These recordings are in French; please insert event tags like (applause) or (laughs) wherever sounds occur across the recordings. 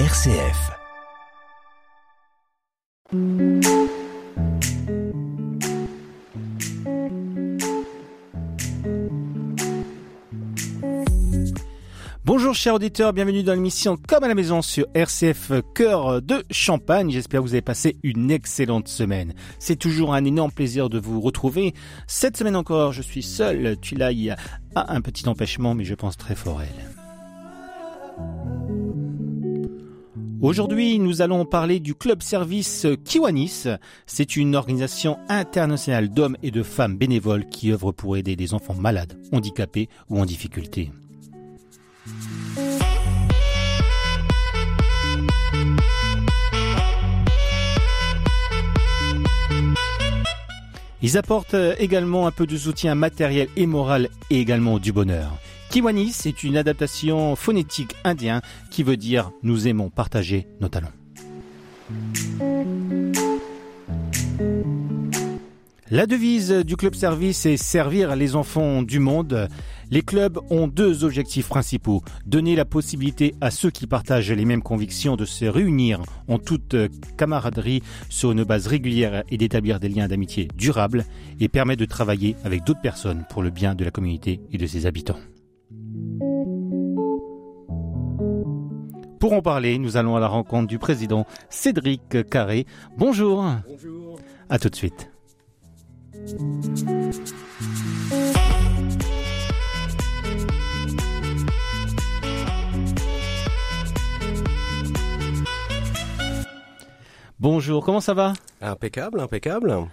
RCF. Bonjour chers auditeurs, bienvenue dans l'émission Comme à la maison sur RCF Cœur de Champagne. J'espère que vous avez passé une excellente semaine. C'est toujours un énorme plaisir de vous retrouver. Cette semaine encore, je suis seul. Tulay a un petit empêchement, mais je pense très fort elle. Aujourd'hui, nous allons parler du club service Kiwanis. C'est une organisation internationale d'hommes et de femmes bénévoles qui œuvre pour aider des enfants malades, handicapés ou en difficulté. Ils apportent également un peu de soutien matériel et moral et également du bonheur. Kiwani, c'est une adaptation phonétique indien qui veut dire nous aimons partager nos talents. La devise du club service est servir les enfants du monde. Les clubs ont deux objectifs principaux. Donner la possibilité à ceux qui partagent les mêmes convictions de se réunir en toute camaraderie sur une base régulière et d'établir des liens d'amitié durables et permettre de travailler avec d'autres personnes pour le bien de la communauté et de ses habitants. Pour en parler, nous allons à la rencontre du président Cédric Carré. Bonjour. Bonjour. À tout de suite. Bonjour, comment ça va? Impeccable, impeccable.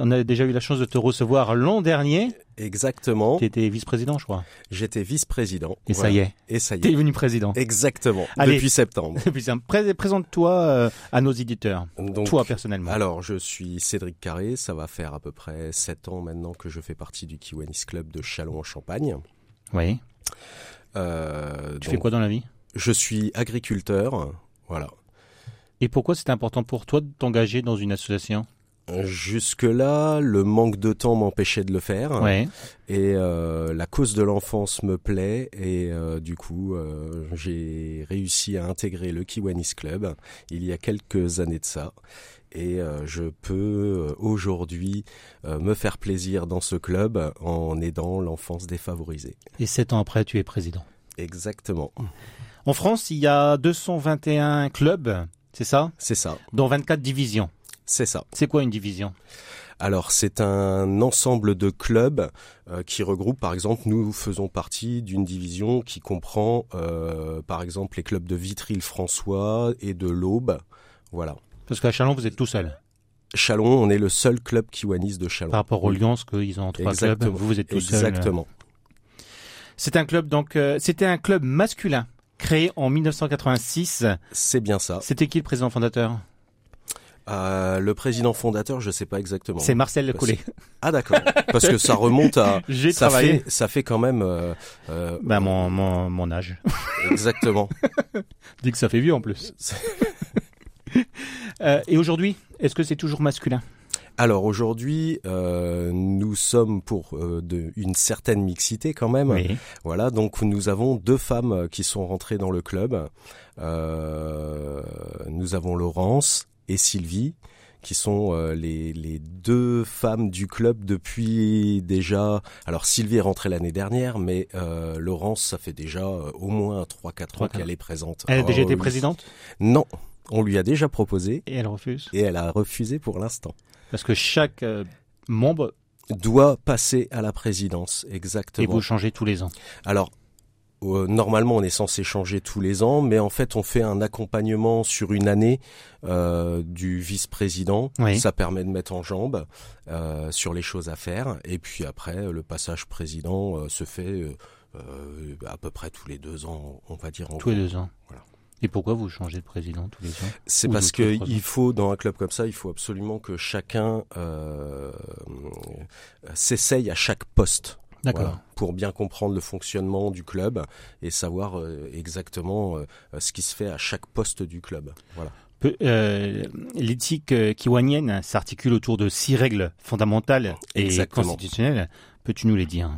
On a déjà eu la chance de te recevoir l'an dernier. Exactement. Tu étais vice-président, je crois. J'étais vice-président. Et ça y est, Et ça y tu es est. devenu président. Exactement. Allez. Depuis septembre. Et puis, c'est un- pré- Présente-toi euh, à nos éditeurs, Donc, toi personnellement. alors, je suis Cédric Carré. Ça va faire à peu près sept ans maintenant que je fais partie du Kiwanis Club de Chalon en Champagne. Oui. Euh, Tu donc, fais quoi dans la vie? Je suis agriculteur. Voilà. Et pourquoi c'est important pour toi de t'engager dans une association? Jusque-là, le manque de temps m'empêchait de le faire. Ouais. Et euh, la cause de l'enfance me plaît et euh, du coup euh, j'ai réussi à intégrer le Kiwanis Club il y a quelques années de ça et euh, je peux euh, aujourd'hui euh, me faire plaisir dans ce club en aidant l'enfance défavorisée. Et sept ans après, tu es président. Exactement, En France, il y a 221 clubs, c'est ça? C'est ça, Dans 24 divisions. C'est ça. C'est quoi une division? Alors c'est un ensemble de clubs euh, qui regroupe, par exemple, nous faisons partie d'une division qui comprend, euh, par exemple, les clubs de Vitry-le-François et de l'Aube. Voilà. Parce qu'à Chalon, vous êtes tout seul. Chalon, on est le seul club kiwanis de Chalon. Par rapport aux Lions, qu'ils ont trois Exactement. clubs. Vous, vous êtes tout seul. Exactement. C'est un club, donc, euh, c'était un club masculin créé en 1986. C'est bien ça. C'était qui le président fondateur? Euh, le président fondateur, je sais pas exactement. C'est Marcel Parce- Collet. Ah d'accord. Parce que ça remonte à. (laughs) J'ai Ça travaillé. fait, ça fait quand même. euh, euh, Ben, mon, mon, mon âge. (laughs) Exactement. Dis que ça fait vieux en plus. (laughs) Euh, et aujourd'hui, est-ce que c'est toujours masculin? Alors aujourd'hui, euh, nous sommes pour euh, de, une certaine mixité quand même. Oui. Voilà, donc nous avons deux femmes qui sont rentrées dans le club. Euh, nous avons Laurence et Sylvie, qui sont euh, les, les deux femmes du club depuis déjà. Alors Sylvie est rentrée l'année dernière, mais euh, Laurence, ça fait déjà euh, au moins 3-4 ans qu'elle est présente. Elle a déjà Oh, été présidente? Non, on lui a déjà proposé et elle refuse. et elle a refusé pour l'instant. Parce que chaque membre, Doit passer à la présidence, et exactement. vous changez tous les ans. Alors, normalement, on est censé changer tous les ans, mais en fait, on fait un accompagnement sur une année euh, du vice-président. Oui. Ça permet de mettre en jambe euh, sur les choses à faire. Et puis après, le passage président euh, se fait euh, euh, à peu près tous les deux ans, on va dire. En Tous les deux ans. Voilà. Et pourquoi vous changez de président tous les ans C'est parce que il faut dans un club comme ça, il faut absolument que chacun euh, s'essaye à chaque poste. D'accord. Voilà, pour bien comprendre le fonctionnement du club et savoir euh, exactement euh, ce qui se fait à chaque poste du club. Voilà. Euh, L'éthique kiwanienne s'articule autour de six règles fondamentales et Exactement. constitutionnelles. Peux-tu nous les dire?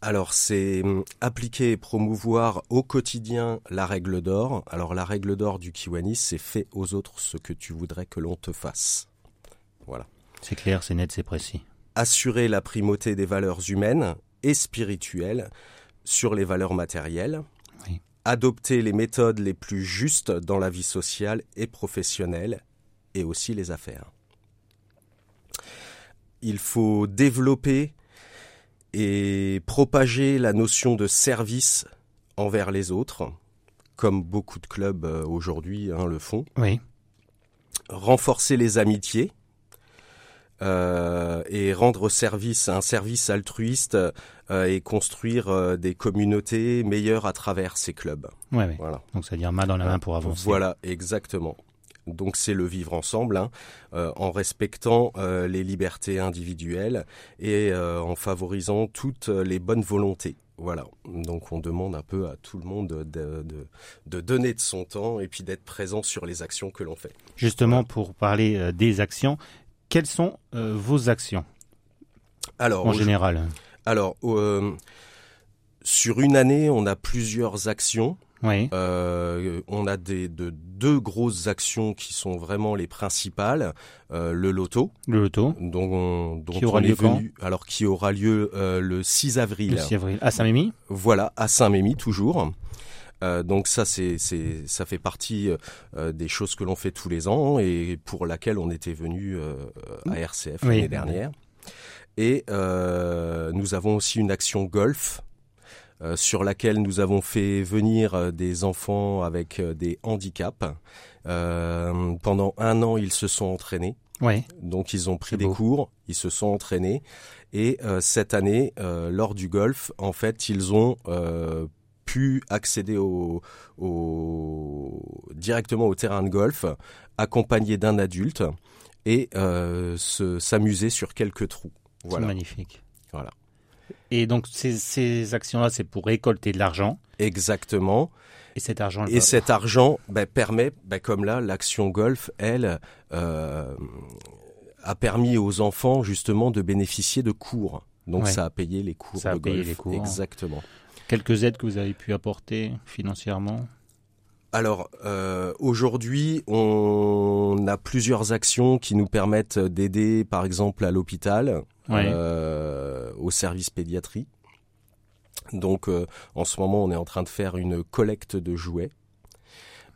Alors c'est hum, appliquer et promouvoir au quotidien la règle d'or. Alors la règle d'or du Kiwanis, c'est fais aux autres ce que tu voudrais que l'on te fasse. Voilà. C'est clair, c'est net, c'est précis. Assurer la primauté des valeurs humaines et spirituelles sur les valeurs matérielles. Oui. Adopter les méthodes les plus justes dans la vie sociale et professionnelle et aussi les affaires. Il faut développer et propager la notion de service envers les autres, comme beaucoup de clubs euh, aujourd'hui hein, le font. Oui. Renforcer les amitiés euh, et rendre service, un service altruiste euh, et construire euh, des communautés meilleures à travers ces clubs. Ouais, ouais. Voilà. Donc ça veut dire main dans la main pour avancer. Voilà, exactement. Donc c'est le vivre ensemble, hein, en respectant les libertés individuelles et en favorisant toutes les bonnes volontés. Voilà. Donc on demande un peu à tout le monde de, de, de donner de son temps et puis d'être présent sur les actions que l'on fait. Justement, pour parler des actions, quelles sont euh, vos actions Alors, en général? Alors euh, sur une année, on a plusieurs actions. Oui. Euh, on a des, de, deux grosses actions qui sont vraiment les principales. Euh, le loto, Le loto, dont, on- dont Qui aura on lieu est venu, alors qui aura lieu euh, le 6 avril. le 6 avril. À Saint-Mémy? Voilà, à Saint-Mémy toujours. Euh, donc ça, c'est, c'est, ça fait partie euh, des choses que l'on fait tous les ans et pour laquelle on était venu euh, à RCF Oui. l'année dernière. Et euh, nous avons aussi une action golf euh, sur laquelle nous avons fait venir euh, des enfants avec euh, des handicaps. Euh, pendant un an, ils se sont entraînés. Oui. Donc ils ont pris des beau. cours, ils se sont entraînés et euh, cette année, euh, lors du golf, en fait, ils ont euh, pu accéder au, au- directement au terrain de golf, accompagnés d'un adulte et euh, se s'amuser sur quelques trous. C'est magnifique. Voilà. Et donc ces, ces actions-là, c'est pour récolter de l'argent. exactement. Et cet argent, Et cet argent ben, permet, ben, comme là, l'action golf, elle, euh, a permis aux enfants justement de bénéficier de cours. Donc Ouais. ça a payé les cours Ça a payé golf. les cours. Exactement. Quelques aides que vous avez pu apporter financièrement? Alors euh, aujourd'hui, on a plusieurs actions qui nous permettent d'aider, par exemple, à l'hôpital, euh, au service pédiatrie. Donc euh, en ce moment, on est en train de faire une collecte de jouets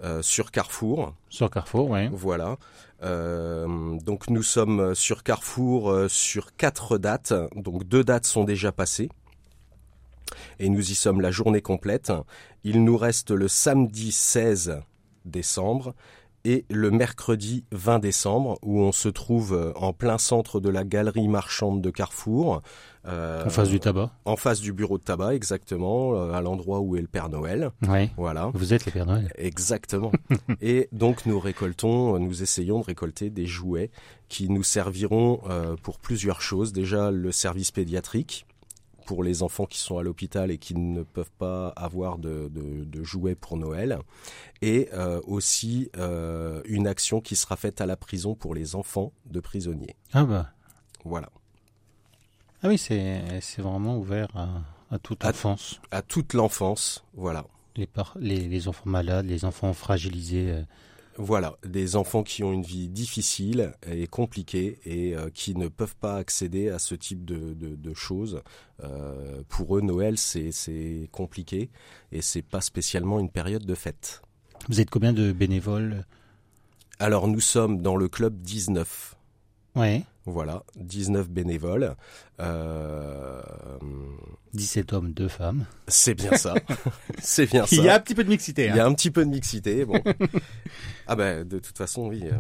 euh, sur Carrefour. Sur Carrefour, oui. Voilà. Euh, donc nous sommes sur Carrefour euh, sur quatre dates. Donc deux dates sont déjà passées. Et nous y sommes la journée complète. Il nous reste le samedi 16 décembre et le mercredi 20 décembre où on se trouve euh, en plein centre de la galerie marchande de Carrefour. euh, En face du tabac. en face du bureau de tabac, exactement, euh, à l'endroit où est le Père Noël. Oui. Voilà. Vous êtes les Pères Noël. Exactement. (laughs) Et donc nous récoltons, nous essayons de récolter des jouets qui nous serviront euh, pour plusieurs choses. Déjà le service pédiatrique pour les enfants qui sont à l'hôpital et qui ne peuvent pas avoir de, de- de jouets pour Noël. Et euh, aussi euh, une action qui sera faite à la prison pour les enfants de prisonniers. Ah bah. Voilà. Ah oui, c'est vraiment ouvert à, à toute À- enfance. À toute l'enfance. Voilà. Les, par- les, les enfants malades, les enfants fragilisés. euh, Voilà, des enfants qui ont une vie difficile et compliquée et euh, qui ne peuvent pas accéder à ce type de, de- de choses. Euh, pour eux, Noël, c'est compliqué et c'est pas spécialement une période de fête. Vous êtes combien de bénévoles? Alors, nous sommes dans le club 19. Oui. Voilà, 19 bénévoles. Euh, 17 hommes, 2 femmes. c'est bien ça. (laughs) c'est bien ça. Il y a un petit peu de mixité. Il y a un petit peu de mixité, bon. (laughs) ah ben, de toute façon, oui. euh.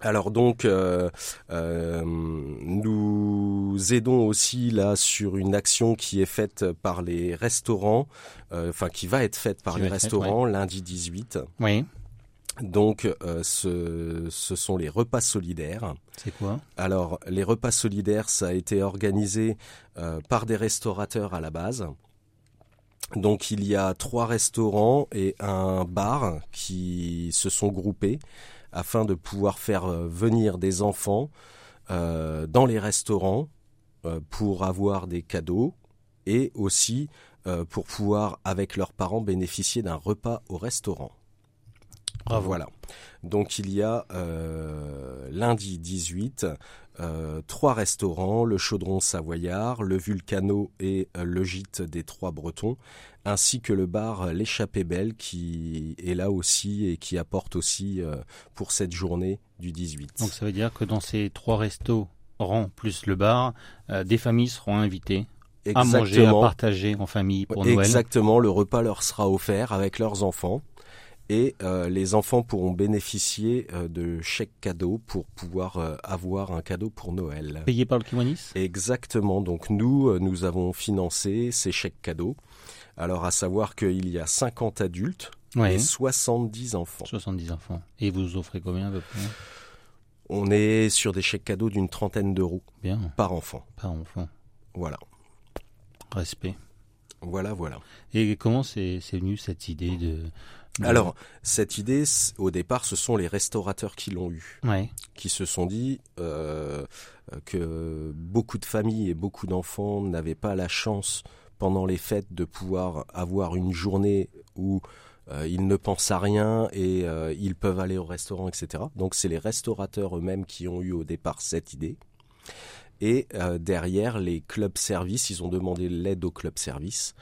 Alors donc, euh, euh, nous aidons aussi là sur une action qui est faite par les restaurants, enfin qui va être faite par Qui les restaurants lundi 18. Oui. Donc, euh, ce, ce sont les repas solidaires. C'est quoi? Alors, les repas solidaires, ça a été organisé euh, par des restaurateurs à la base. Donc, il y a trois restaurants et un bar qui se sont groupés afin de pouvoir faire euh, venir des enfants euh, dans les restaurants pour avoir des cadeaux et aussi pour pouvoir avec leurs parents bénéficier d'un repas au restaurant. Voilà. Donc il y a lundi 18 trois restaurants, le Chaudron Savoyard, le Vulcano et le Gîte des Trois Bretons, ainsi que le bar L'échappée belle qui est là aussi et qui apporte aussi pour cette journée du 18. Donc ça veut dire que dans ces trois restos plus le bar, euh, des familles seront invitées à manger, à partager en famille pour Noël. Exactement, le repas leur sera offert avec leurs enfants et euh, les enfants pourront bénéficier euh, de chèques cadeaux pour pouvoir avoir un cadeau pour Noël. Payé par le Kiwanis? Exactement, donc nous, nous avons financé ces chèques cadeaux. Alors à savoir qu'il y a 50 adultes et 70 enfants. 70 enfants. Et vous offrez combien à peu près? On est sur des chèques cadeaux d'une trentaine d'euros par enfant. Par enfant. Voilà. Respect. Voilà, voilà. Et comment c'est venu cette idée de, Alors, cette idée, au départ, ce sont les restaurateurs qui l'ont eu, qui se sont dit euh, que beaucoup de familles et beaucoup d'enfants n'avaient pas la chance pendant les fêtes de pouvoir avoir une journée où euh, ils ne pensent à rien et euh, ils peuvent aller au restaurant, etc. Donc c'est les restaurateurs eux-mêmes qui ont eu au départ cette idée. Et euh, derrière, les clubs services, ils ont demandé l'aide aux clubs services.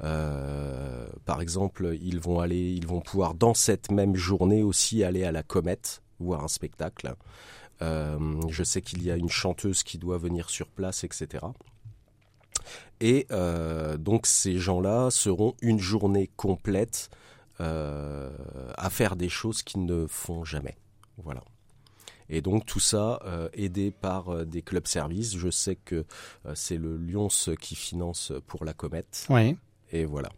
par exemple, ils vont aller, ils vont pouvoir dans cette même journée aussi aller à la Comète voir un spectacle. je sais qu'il y a une chanteuse qui doit venir sur place, etc. Et donc ces gens-là seront une journée complète euh, à faire des choses qu'ils ne font jamais. Voilà. Et donc tout ça euh, aidé par euh, des clubs services. Je sais que c'est le Lyons qui finance pour la comète. Oui. Et voilà.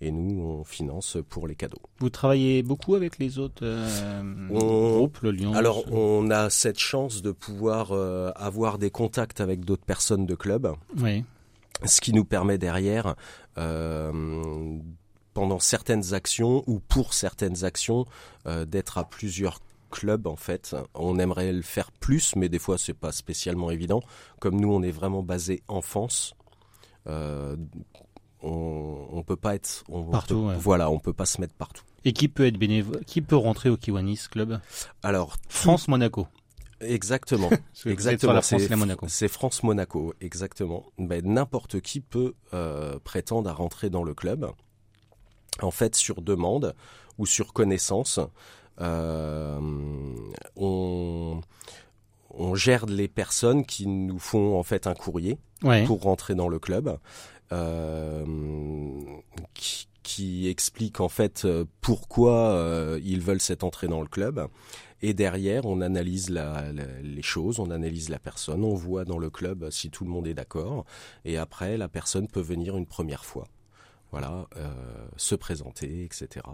Et nous, on finance pour les cadeaux. Vous travaillez beaucoup avec les autres groupes, le Lyons Alors, on a cette chance de pouvoir avoir des contacts avec d'autres personnes de club. Oui. Ce qui nous permet derrière pendant certaines actions ou pour certaines actions euh, d'être à plusieurs clubs en fait. On aimerait le faire plus, mais des fois c'est pas spécialement évident. Comme nous, on est vraiment basé en France. Euh, on, on peut pas être partout. Voilà, on peut pas se mettre partout. Et qui peut être bénévole Qui peut rentrer au Kiwanis Club? Alors France Monaco. Exactement. (laughs) exactement. C'est France Monaco. Exactement. Ben, n'importe qui peut euh, prétendre à rentrer dans le club en fait, sur demande ou sur connaissance, euh, on, gère les personnes qui nous font en fait un courrier pour rentrer dans le club, euh, qui, explique en fait pourquoi euh, ils veulent cette entrée dans le club. Et derrière, on analyse les choses, on analyse la personne, on voit dans le club si tout le monde est d'accord. Et après, la personne peut venir une première fois voilà, euh, se présenter, etc.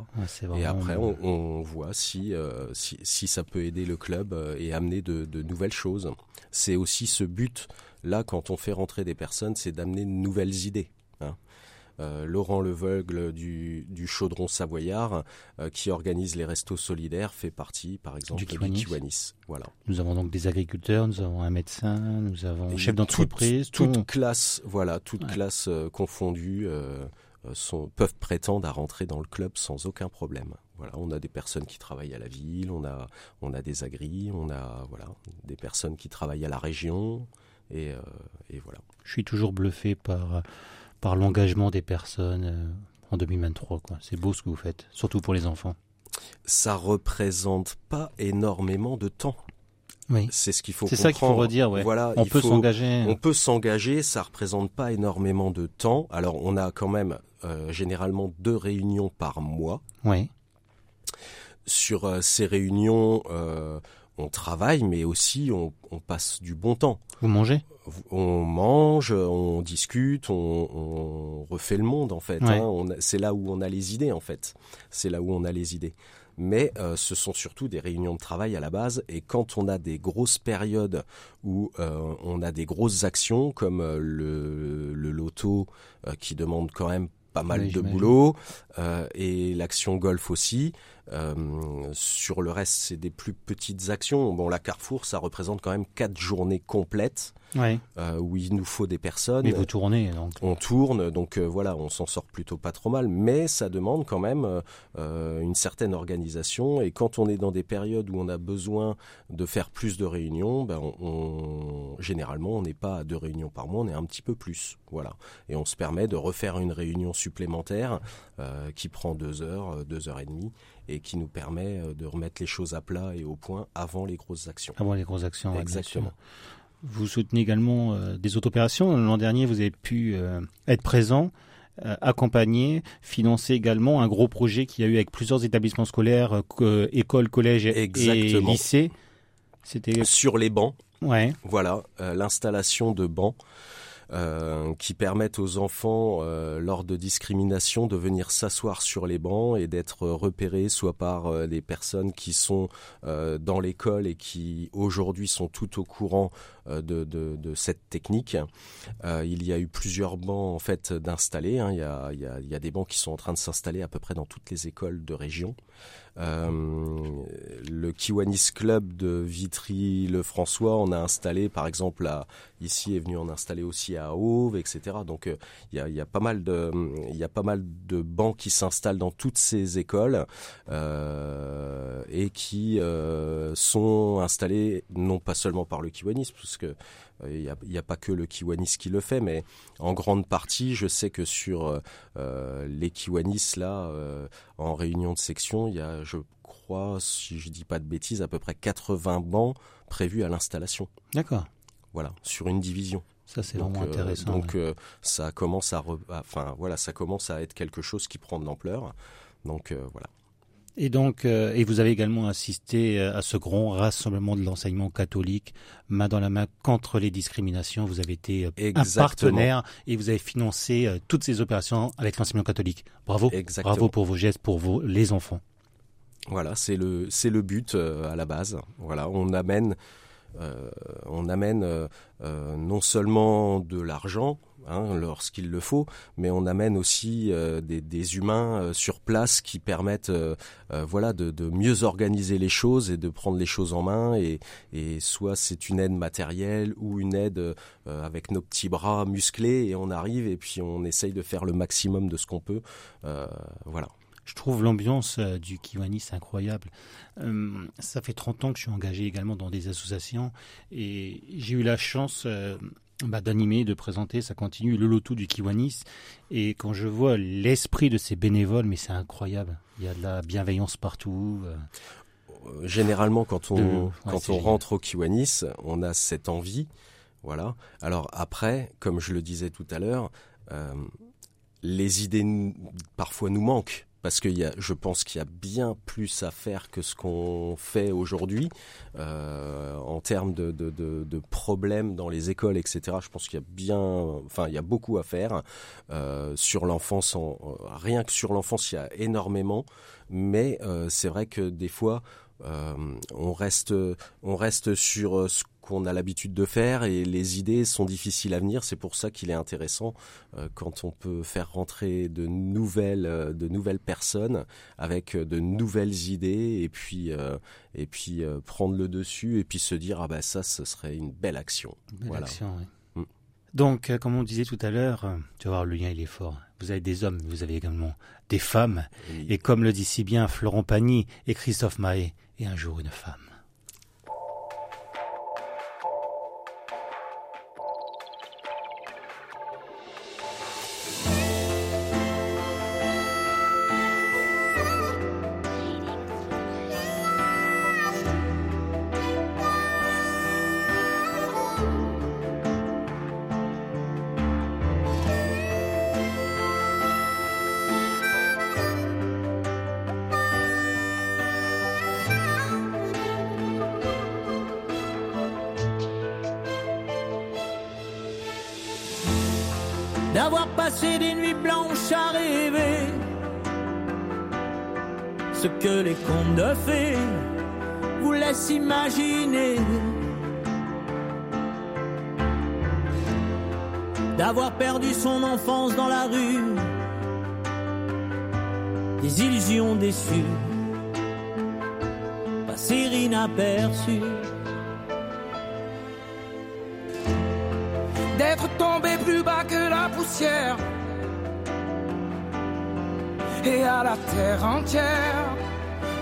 et après, on, voit si, euh, si, si, ça peut aider le club euh, et amener de, de nouvelles choses. C'est aussi ce but là quand on fait rentrer des personnes, c'est d'amener de nouvelles idées. Hein. Laurent Leveugle du, du Chaudron Savoyard, qui organise les restos solidaires, fait partie, par exemple, du Kiwanis. Voilà. Nous avons donc des agriculteurs, nous avons un médecin, nous avons un chef d'entreprise. Toute, classe, voilà, toute classe confondue. Euh, sont, peuvent prétendre à rentrer dans le club sans aucun problème. Voilà, on a des personnes qui travaillent à la ville, on a, on a des agris, on a voilà, des personnes qui travaillent à la région, et, euh, et voilà. Je suis toujours bluffé par, par l'engagement des personnes euh, en 2023. C'est beau ce que vous faites, surtout pour les enfants. Ça représente pas énormément de temps. Oui. C'est ce qu'il faut C'est ça qu'il faut redire, ouais. Voilà, on peut s'engager. On peut s'engager, ça représente pas énormément de temps. Alors on a quand même euh, généralement deux réunions par mois. Oui. Sur euh, ces réunions, euh, on travaille, mais aussi on, passe du bon temps. Vous mangez? On mange, on discute, on, refait le monde en fait. Hein. c'est là où on a les idées en fait. C'est là où on a les idées mais ce sont surtout des réunions de travail à la base. Et quand on a des grosses périodes où on a des grosses actions, comme le, le loto qui demande quand même pas mal de boulot euh, et l'action golf aussi. Euh, sur le reste, c'est des plus petites actions. Bon, la Carrefour, ça représente quand même quatre journées complètes euh, où il nous faut des personnes. Mais vous tournez donc. On tourne, donc euh, voilà, on s'en sort plutôt pas trop mal, mais ça demande quand même euh, une certaine organisation. Et quand on est dans des périodes où on a besoin de faire plus de réunions, ben on, généralement on n'est pas à deux réunions par mois, on est un petit peu plus, voilà. Et on se permet de refaire une réunion supplémentaire qui prend deux heures, deux heures et demie et qui nous permet de remettre les choses à plat et au point avant les grosses actions. Avant les grosses actions, exactement. Vous soutenez également euh, des autres opérations. L'an dernier, vous avez pu euh, être présent, euh, accompagner, financer également un gros projet qu'il y a eu avec plusieurs établissements scolaires, écoles, collèges et lycées. C'était sur les bancs. Ouais. Voilà, l'installation de bancs euh, qui permettent aux enfants, euh, lors de discrimination, de venir s'asseoir sur les bancs et d'être repérés soit par euh, les personnes qui sont dans l'école et qui aujourd'hui sont tout au courant de, de, de, cette technique. il y a eu plusieurs bancs en fait d'installer. Hein. Il, il, il y a des bancs qui sont en train de s'installer à peu près dans toutes les écoles de région. Euh, le Kiwanis Club de Vitry-le-François, on a installé par exemple à, ici est venu en installer aussi à Auve, etc. Donc euh, il y, a, pas mal de il y a pas mal de bancs qui s'installent dans toutes ces écoles euh, et qui sont installés non pas seulement par le Kiwanis, parce que il euh, n'y a, pas que le Kiwanis qui le fait, mais en grande partie, je sais que sur euh, euh, les Kiwanis, là, en réunion de section, il y a, je crois, si je dis pas de bêtises, à peu près 80 bancs prévus à l'installation. D'accord. Voilà, sur une division. Ça c'est vraiment intéressant. donc ça commence à, enfin voilà, ça commence à être quelque chose qui prend de l'ampleur. Donc voilà. Et donc, euh, et vous avez également assisté euh, à ce grand rassemblement de l'enseignement catholique, main dans la main contre les discriminations. Vous avez été euh, un partenaire et vous avez financé toutes ces opérations avec l'enseignement catholique. Bravo, bravo pour vos gestes pour vos les enfants. Voilà, c'est le c'est le but à la base. Voilà, on amène on amène non seulement de l'argent, Hein, lorsqu'il le faut, mais on amène aussi euh, des, humains euh, sur place qui permettent euh, voilà de, mieux organiser les choses et de prendre les choses en main. Et, et soit c'est une aide matérielle ou une aide avec nos petits bras musclés et on arrive et puis on essaye de faire le maximum de ce qu'on peut voilà je trouve l'ambiance du Kiwanis incroyable. ça fait 30 ans que je suis engagé également dans des associations et j'ai eu la chance bah, d'animer, de présenter, ça continue le loto du Kiwanis. Et quand je vois l'esprit de ces bénévoles, mais c'est incroyable. Il y a de la bienveillance partout. Euh. Euh, généralement, quand on, quand on rentre au Kiwanis, on a cette envie. Voilà. Alors après, comme je le disais tout à l'heure, euh, les idées parfois nous manquent parce que y a, je pense qu'il y a bien plus à faire que ce qu'on fait aujourd'hui euh, en termes de, de, de, problèmes dans les écoles, etc. Je pense qu'il y a bien, enfin, il y a beaucoup à faire euh, sur l'enfance. rien que sur l'enfance, il y a énormément, mais euh, c'est vrai que des fois, euh, on reste, on reste sur ce qu'on a l'habitude de faire et les idées sont difficiles à venir. C'est pour ça qu'il est intéressant euh, quand on peut faire rentrer de nouvelles, euh, de nouvelles personnes avec euh, de nouvelles idées et puis et puis prendre le dessus et puis se dire ah ben ça ce serait une belle action. belle action, oui. Mm. Donc, comme on disait tout à l'heure, tu vas voir, le lien, il est fort. Vous avez des hommes, vous avez également des femmes. Et comme le dit si bien Florent Pagny et Christophe Mahé, et un jour une femme. Ce que les contes de fées vous laissent imaginer. D'avoir perdu son enfance dans la rue, des illusions déçues, passer inaperçues. être tombé plus bas que la poussière et à la terre entière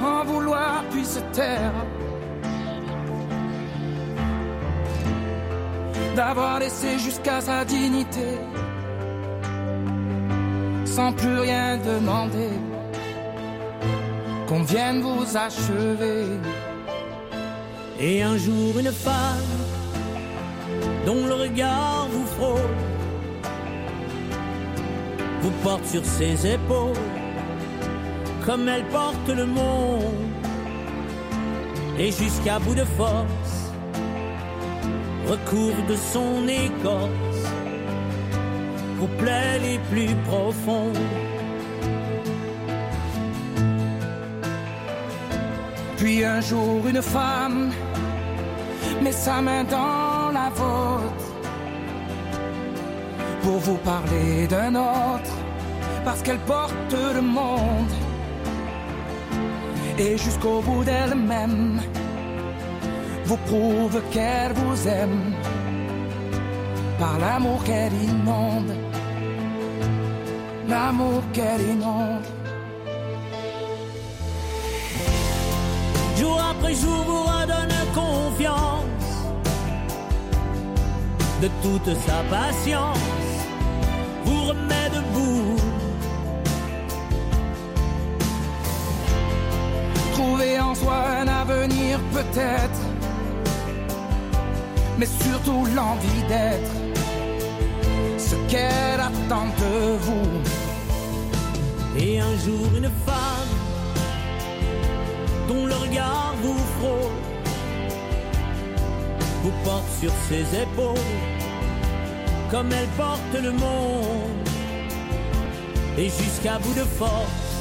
en vouloir puis se taire. D'avoir laissé jusqu'à sa dignité sans plus rien demander qu'on vienne vous achever. Et un jour une femme dont le regard vous frôle vous porte sur ses épaules comme elle porte le monde et jusqu'à bout de force recouvre de son écorce vos plaies les plus profondes. Puis un jour une femme met sa main dans la vôtre pour vous parler d'un autre parce qu'elle porte le monde et jusqu'au bout d'elle-même vous prouve qu'elle vous aime par l'amour qu'elle inonde, l'amour qu'elle inonde. Jour après jour vous redonne confiance de toute sa patience, vous remet debout. Trouver en soi un avenir peut-être, mais surtout l'envie d'être ce qu'elle attend de vous. Et un jour une femme dont le regard vous frôle vous porte sur ses épaules comme elle porte le monde et jusqu'à bout de force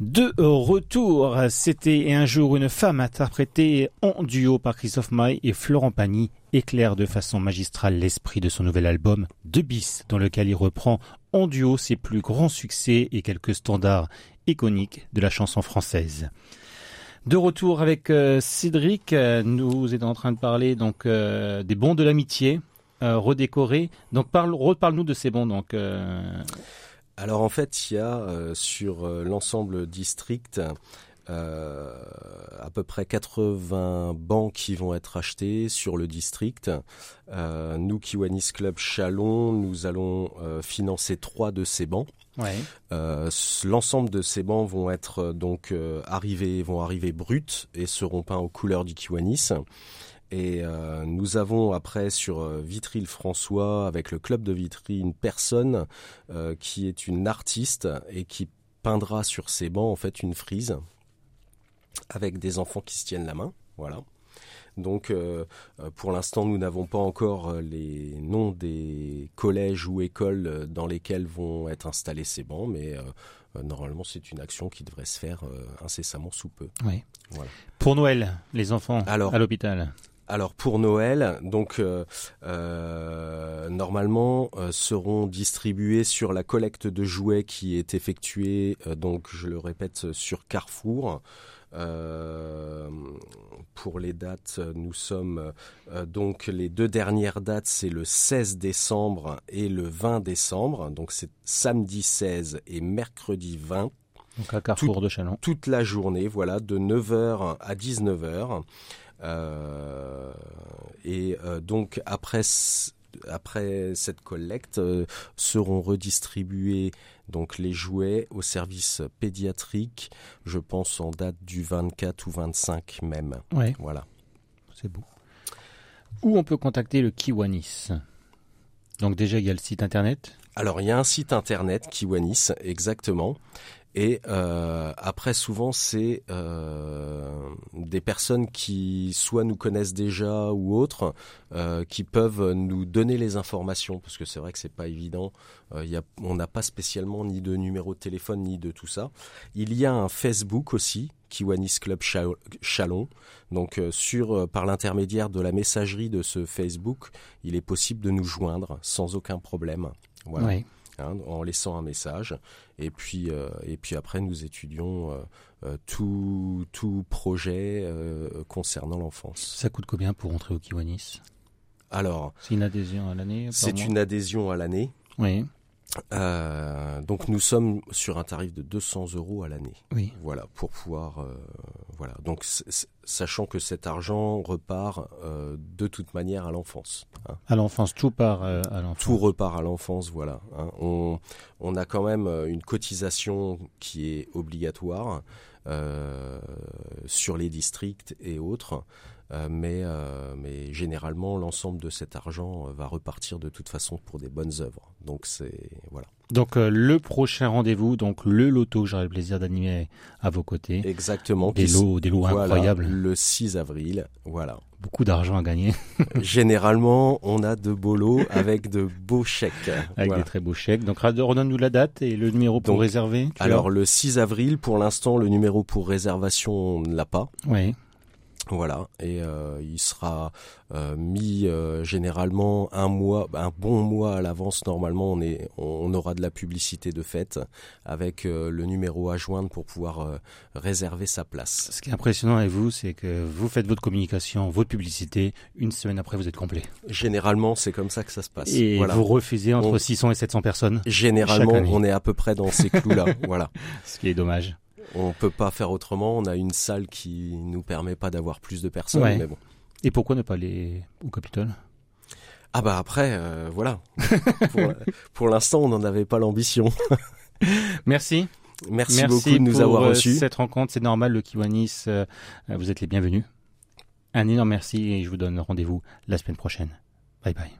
De retour, c'était un jour une femme interprétée en duo par Christophe Maé et Florent Pagny éclaire de façon magistrale l'esprit de son nouvel album De bis dans lequel il reprend en duo ses plus grands succès et quelques standards iconiques de la chanson française. De retour avec euh, Cédric, nous étions en train de parler donc euh, des bons de l'amitié euh, redécorés. Donc parle, reparle-nous de ces bons donc. Alors en fait, il y a euh, sur euh, l'ensemble district euh, à peu près 80 bancs qui vont être achetés sur le district. Euh, nous, Kiwanis Club Chalon, nous allons euh, financer trois de ces bancs. ouais. L'ensemble de ces bancs vont être donc arrivés, vont arriver bruts et seront peints aux couleurs du Kiwanis. Et euh, nous avons après sur euh, Vitry-le-François, avec le club de Vitry, une personne euh, qui est une artiste et qui peindra sur ces bancs en fait une frise avec des enfants qui se tiennent la main. Voilà. Donc, euh, pour l'instant, nous n'avons pas encore les noms des collèges ou écoles dans lesquels vont être installés ces bancs, mais euh, normalement, c'est une action qui devrait se faire euh, incessamment sous peu. Oui. Voilà. Pour Noël, les enfants Alors. à l'hôpital. Alors pour Noël, donc euh, euh, normalement euh, seront distribués sur la collecte de jouets qui est effectuée, euh, donc je le répète, sur Carrefour. Pour les dates, nous sommes donc les deux dernières dates, c'est le 16 décembre et le 20 décembre. Donc c'est samedi 16 et mercredi 20 Donc à Carrefour de Chalon. toute la journée, voilà, de 9h à 19h. Euh, et euh, donc après après cette collecte euh, seront redistribués donc les jouets au service pédiatrique, je pense en date du 24 ou 25 même. Ouais, Voilà. c'est beau. Où on peut contacter le Kiwanis? Donc déjà, il y a le site internet? Alors il y a un site internet Kiwanis exactement. Et euh, après souvent c'est euh, des personnes qui soit nous connaissent déjà ou autres euh, qui peuvent nous donner les informations parce que c'est vrai que c'est pas évident. On n'a pas spécialement ni de numéro de téléphone ni de tout ça. Il y a un Facebook aussi Kiwanis Club Cha- Chalon. Donc sur par l'intermédiaire de la messagerie de ce Facebook, il est possible de nous joindre sans aucun problème. Voilà. Hein, en laissant un message. Et puis, euh, et puis après, nous étudions euh, euh, tout, tout projet concernant l'enfance. Ça coûte combien pour entrer au Kiwanis? Alors, c'est une adhésion à l'année. C'est une adhésion à l'année. Oui. Euh, donc nous sommes sur un tarif de 200 euros à l'année. Oui. Voilà pour pouvoir euh, voilà donc sachant que cet argent repart euh, de toute manière à l'enfance. Hein. À l'enfance, tout part à l'enfance. Tout repart à l'enfance, voilà. Hein. On, on a quand même une cotisation qui est obligatoire sur les districts et autres. Euh, mais, euh, mais généralement, l'ensemble de cet argent euh, va repartir de toute façon pour des bonnes œuvres. Donc c'est voilà. Donc le prochain rendez-vous, donc le loto, j'aurai le plaisir d'animer à vos côtés. Exactement. Des lots, des lots incroyables. Le 6 avril, voilà. Beaucoup d'argent à gagner. (laughs) Généralement, on a de beaux lots avec de beaux chèques. Avec des très beaux chèques. Donc redonne-nous la date et le numéro pour réserver. Alors le 6 avril, pour l'instant, le numéro pour réservation, on ne l'a pas. Oui. Voilà, et euh, il sera euh, mis euh, généralement un mois, un bon mois à l'avance. Normalement, on est, on aura de la publicité de fête avec le numéro à joindre pour pouvoir réserver sa place. Ce qui est impressionnant avec vous, c'est que vous faites votre communication, votre publicité, une semaine après, vous êtes complet. Généralement, c'est comme ça que ça se passe. Et vous refusez entre 600 et 700 personnes. Généralement, on est à peu près dans ces clous-là. (laughs) voilà. Ce qui est dommage. On peut pas faire autrement. On a une salle qui nous permet pas d'avoir plus de personnes. Mais bon. Et pourquoi ne pas aller au Capitole? Ah bah après, euh, voilà. (laughs) pour, l'instant, on n'en avait pas l'ambition. (laughs) Merci. Merci, beaucoup de nous avoir euh, reçus. Cette rencontre, c'est normal. Le Kiwanis, euh, vous êtes les bienvenus. Un énorme merci et je vous donne rendez-vous la semaine prochaine. Bye bye.